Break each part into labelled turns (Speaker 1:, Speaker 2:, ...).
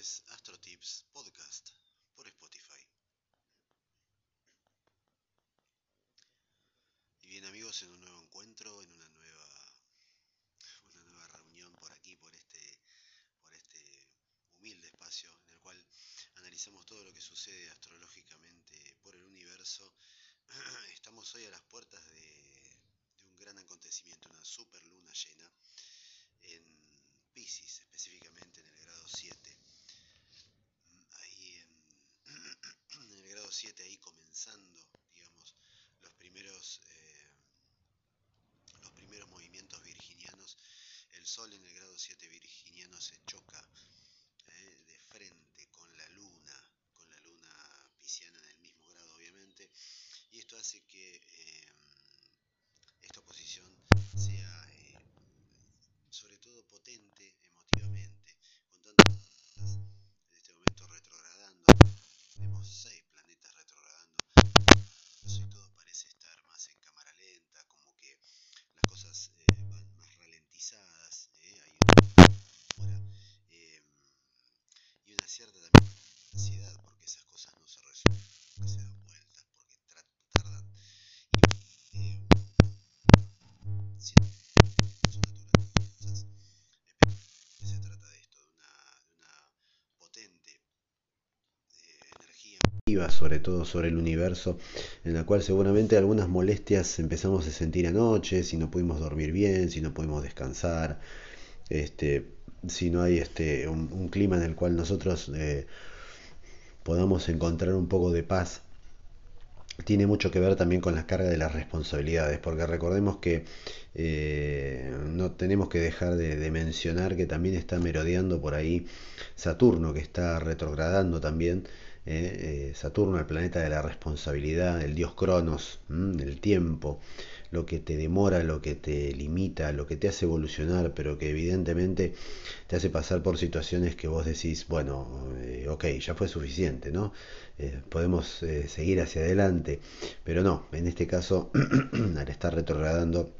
Speaker 1: es Astro Tips Podcast por Spotify. Y bien amigos, en un nuevo encuentro, en una nueva, una nueva reunión por aquí, por este, por este humilde espacio en el cual analizamos todo lo que sucede astrológicamente por el universo. Estamos hoy a las puertas de, de un gran acontecimiento, una super luna llena en Pisces, específicamente en el grado 7. Ahí grado 7, ahí comenzando, digamos, los primeros, eh, los primeros movimientos virginianos, el Sol en el grado 7 virginiano se choca sobre todo sobre el universo, en la cual seguramente algunas molestias empezamos a sentir anoche, si no pudimos dormir bien, si no pudimos descansar, este, si no hay este, un, un clima en el cual nosotros eh, podamos encontrar un poco de paz tiene mucho que ver también con la carga de las responsabilidades, porque recordemos que eh, no tenemos que dejar de, de mencionar que también está merodeando por ahí Saturno, que está retrogradando también. Eh, eh, Saturno, el planeta de la responsabilidad, el dios Cronos, el tiempo, lo que te demora, lo que te limita, lo que te hace evolucionar, pero que evidentemente te hace pasar por situaciones que vos decís, bueno, eh, ok, ya fue suficiente, ¿no? Podemos seguir hacia adelante, pero no, en este caso, al estar retrogradando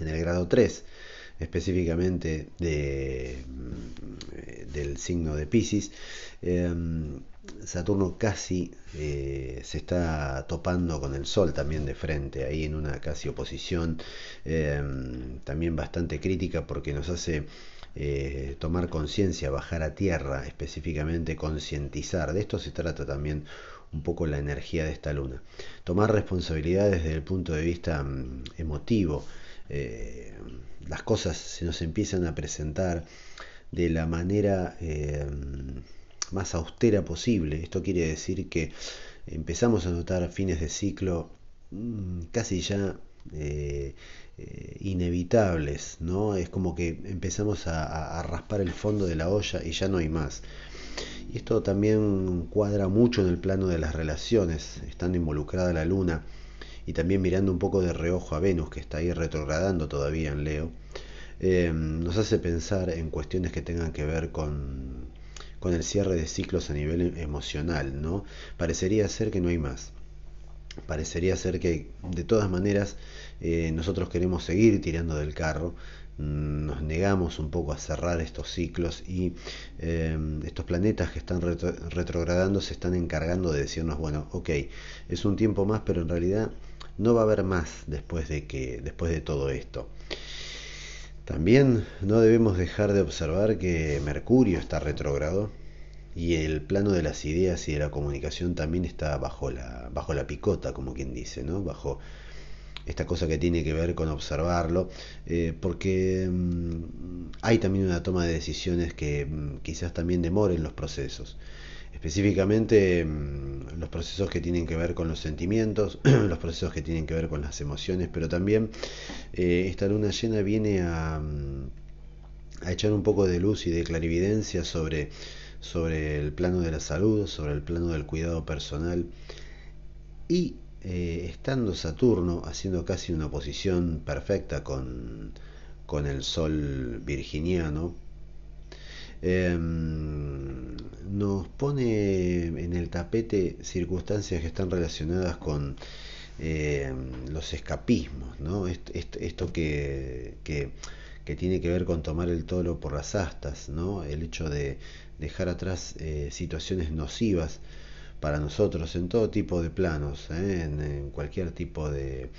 Speaker 1: en el grado 3, específicamente de, del signo de Pisces, eh, Saturno casi eh, se está topando con el Sol también de frente, ahí en una casi oposición eh, también bastante crítica porque nos hace tomar conciencia, bajar a tierra, específicamente concientizar. De esto se trata también un poco la energía de esta luna. Tomar responsabilidad desde el punto de vista mm, emotivo. Eh, las cosas se nos empiezan a presentar de la manera eh, más austera posible. Esto quiere decir que empezamos a notar fines de ciclo mm, casi ya eh, inevitables, ¿no? Es como que empezamos a- a raspar el fondo de la olla y ya no hay más. Y esto también cuadra mucho en el plano de las relaciones, estando involucrada la luna y también mirando un poco de reojo a Venus, que está ahí retrogradando todavía en Leo, eh, nos hace pensar en cuestiones que tengan que ver con, con el cierre de ciclos a nivel emocional, ¿no? Parecería ser que no hay más. Parecería ser que de todas maneras eh, nosotros queremos seguir tirando del carro, mm, nos negamos un poco a cerrar estos ciclos y eh, estos planetas que están retro- retrogradando se están encargando de decirnos, bueno, ok, es un tiempo más, pero en realidad no va a haber más después de que después de todo esto. También no debemos dejar de observar que Mercurio está retrógrado y el plano de las ideas y de la comunicación también está bajo la, bajo la picota, como quien dice, ¿no? Bajo esta cosa que tiene que ver con observarlo, eh, porque mm, hay también una toma de decisiones que mm, quizás también demoren los procesos. Específicamente mm, los procesos que tienen que ver con los sentimientos, los procesos que tienen que ver con las emociones, pero también eh, esta luna llena viene a, mm, a echar un poco de luz y de clarividencia sobre, sobre el plano de la salud, sobre el plano del cuidado personal. Y eh, estando Saturno haciendo casi una posición perfecta con, con el Sol virginiano, eh, nos pone en el tapete circunstancias que están relacionadas con eh, los escapismos, ¿no? Est- est- Esto que, que, que tiene que ver con tomar el toro por las astas, ¿no? el hecho de dejar atrás eh, situaciones nocivas para nosotros en todo tipo de planos, ¿eh? en, cualquier tipo de,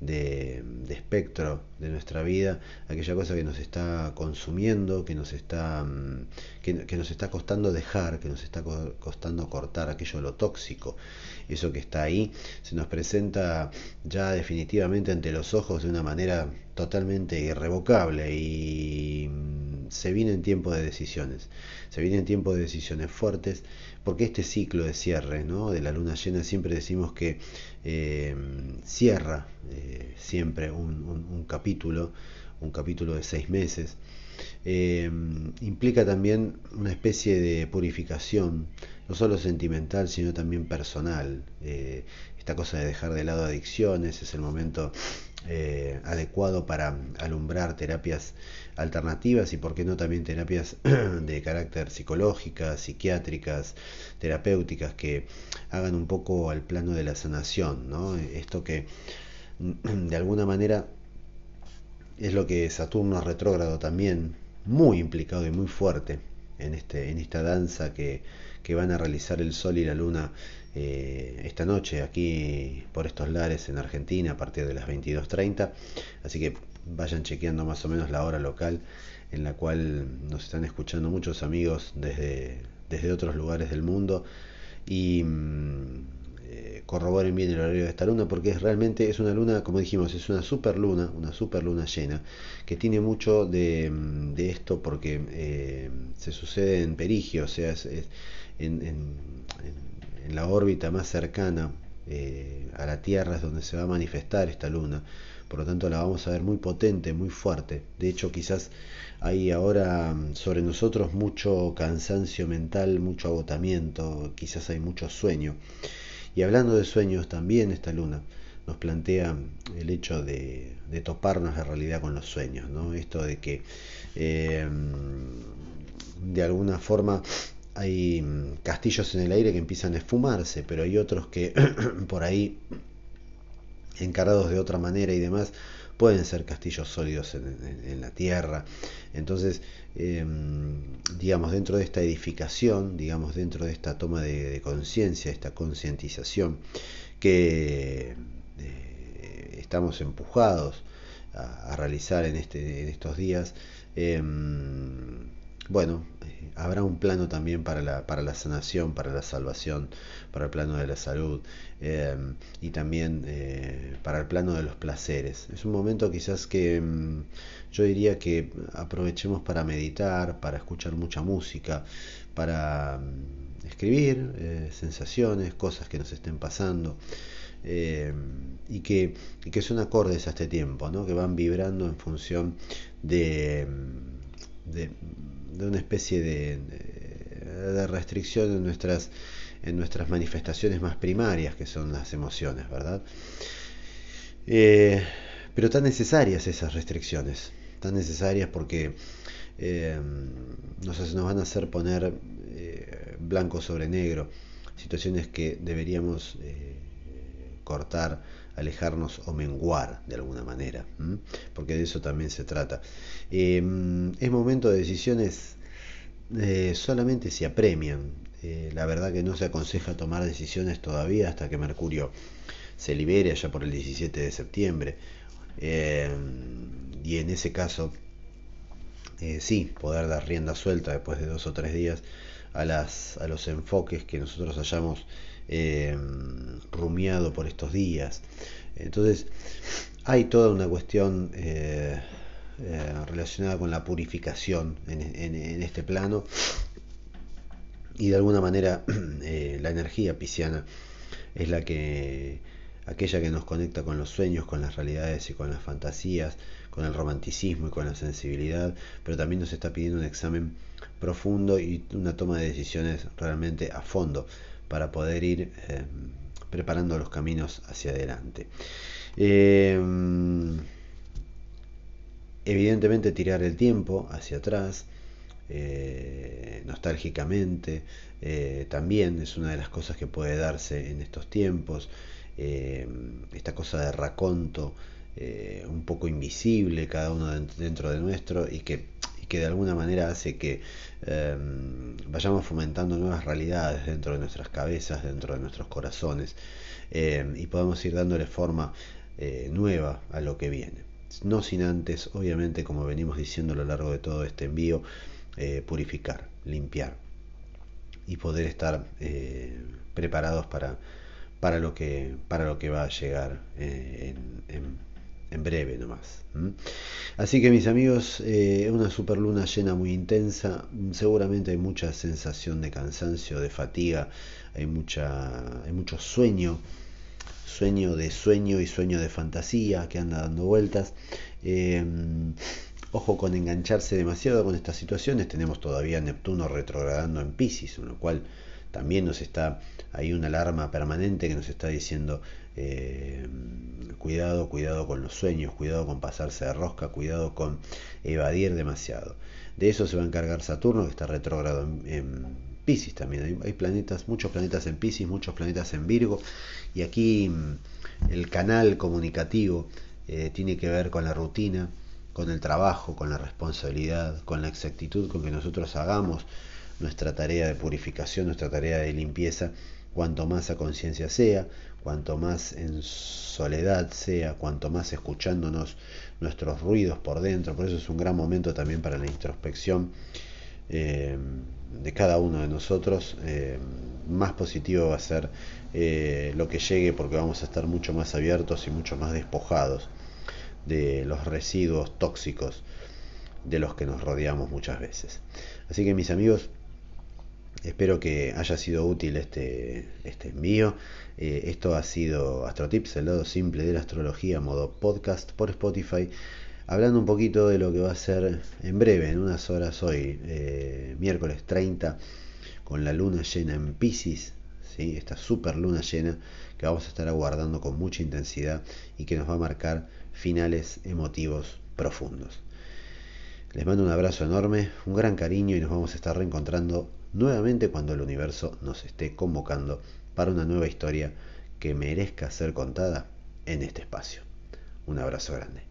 Speaker 1: de, espectro de nuestra vida, aquella cosa que nos está consumiendo, que nos está, mm, que, nos está costando dejar, que nos está costando cortar, aquello lo tóxico, eso que está ahí, se nos presenta ya definitivamente ante los ojos de una manera totalmente irrevocable y se viene en tiempo de decisiones, se viene en tiempo de decisiones fuertes, porque este ciclo de cierre ¿no? de la luna llena siempre decimos que eh, cierra eh, siempre un, capítulo, un capítulo de seis meses. Eh, implica también una especie de purificación, no solo sentimental, sino también personal. esta cosa de dejar de lado adicciones es el momento adecuado para alumbrar terapias alternativas y por qué no también terapias de carácter psicológicas, psiquiátricas, terapéuticas que hagan un poco al plano de la sanación, ¿no? Esto que de alguna manera es lo que Saturno retrógrado también, muy implicado y muy fuerte en, este, en esta danza que, que van a realizar el Sol y la Luna eh, esta noche aquí por estos lares en Argentina a partir de las 22.30. Así que vayan chequeando más o menos la hora local en la cual nos están escuchando muchos amigos desde, desde otros lugares del mundo y mm, corroboren bien el horario de esta luna porque es realmente es una luna como dijimos es una super luna una super luna llena que tiene mucho de, mm, de esto porque eh, se sucede en perigio o sea es, en, en, la órbita más cercana eh, a la Tierra es donde se va a manifestar esta luna por lo tanto la vamos a ver muy potente, muy fuerte. De hecho, quizás hay ahora mm, sobre nosotros mucho cansancio mental, mucho agotamiento, quizás hay mucho sueño. Y hablando de sueños, también esta luna nos plantea el hecho de, toparnos la realidad con los sueños, ¿no? Esto de que eh, de alguna forma hay castillos en el aire que empiezan a esfumarse, pero hay otros que por ahí encarados de otra manera y demás, pueden ser castillos sólidos en, la tierra. Entonces, em, digamos, dentro de esta edificación, digamos, dentro de esta toma de, conciencia, esta concientización que eh, estamos empujados a, realizar en, este, en estos días, em, bueno, eh, habrá un plano también para la, para la sanación, para la salvación, para el plano de la salud em, y también eh, para el plano de los placeres. Es un momento quizás que em, yo diría que aprovechemos para meditar, para escuchar mucha música, para em, escribir eh, sensaciones, cosas que nos estén pasando. y, que, y que son acordes a este tiempo, ¿no? que van vibrando en función de, de de una especie de, de, restricción en nuestras, en nuestras manifestaciones más primarias, que son las emociones, ¿verdad? Eh, pero tan necesarias esas restricciones, tan necesarias porque eh, nos, nos, van a hacer poner eh, blanco sobre negro, situaciones que deberíamos cortar alejarnos o menguar de alguna manera, porque de eso también se trata. Em, es momento de decisiones eh, solamente si apremian. Eh, la verdad que no se aconseja tomar decisiones todavía hasta que Mercurio se libere allá por el 17 de septiembre. Em, y en ese caso, eh, sí, poder dar rienda suelta después de dos o tres días a, las, a los enfoques que nosotros hayamos eh, rumiado por estos días. Entonces, hay toda una cuestión eh, eh, relacionada con la purificación en, este plano y de alguna manera la energía pisciana es la que aquella que nos conecta con los sueños, con las realidades y con las fantasías, con el romanticismo y con la sensibilidad, pero también nos está pidiendo un examen profundo y una toma de decisiones realmente a fondo para poder ir eh, preparando los caminos hacia adelante. Eh, evidentemente tirar el tiempo hacia atrás, eh, nostálgicamente, también es una de las cosas que puede darse en estos tiempos. esta cosa de raconto eh, un poco invisible cada uno dentro de nuestro y que, que de alguna manera hace que em, vayamos fomentando nuevas realidades dentro de nuestras cabezas, dentro de nuestros corazones em, y podamos ir dándole forma eh, nueva a lo que viene. No sin antes, obviamente, como venimos diciendo a lo largo de todo este envío, eh, purificar, limpiar y poder estar preparados para, para, lo que, para lo que va a llegar en, en breve nomás. Así que mis amigos, eh, una super luna llena muy intensa, seguramente hay mucha sensación de cansancio, de fatiga, hay, mucha, hay mucho sueño, sueño de sueño y sueño de fantasía que anda dando vueltas. Em, ojo con engancharse demasiado con estas situaciones, tenemos todavía Neptuno retrogradando en Pisces, con lo cual también nos está, hay una alarma permanente que nos está diciendo eh, cuidado, cuidado con los sueños, cuidado con pasarse de rosca, cuidado con evadir demasiado. De eso se va a encargar Saturno, que está retrógrado en, Pisces también. Hay, planetas, muchos planetas en Pisces, muchos planetas en Virgo. Y aquí mm, el canal comunicativo eh, tiene que ver con la rutina, con el trabajo, con la responsabilidad, con la exactitud con que nosotros hagamos nuestra tarea de purificación, nuestra tarea de limpieza, cuanto más a conciencia sea, cuanto más en soledad sea, cuanto más escuchándonos nuestros ruidos por dentro. Por eso es un gran momento también para la introspección eh, de cada uno de nosotros. Eh, más positivo va a ser eh, lo que llegue porque vamos a estar mucho más abiertos y mucho más despojados de los residuos tóxicos de los que nos rodeamos muchas veces. Así que mis amigos, Espero que haya sido útil este, este envío. Eh, esto ha sido Astrotips, el lado simple de la astrología, modo podcast por Spotify. Hablando un poquito de lo que va a ser en breve, en unas horas hoy, eh, miércoles 30, con la luna llena en Pisces, ¿sí? esta super luna llena que vamos a estar aguardando con mucha intensidad y que nos va a marcar finales emotivos profundos. Les mando un abrazo enorme, un gran cariño y nos vamos a estar reencontrando nuevamente cuando el universo nos esté convocando para una nueva historia que merezca ser contada en este espacio. Un abrazo grande.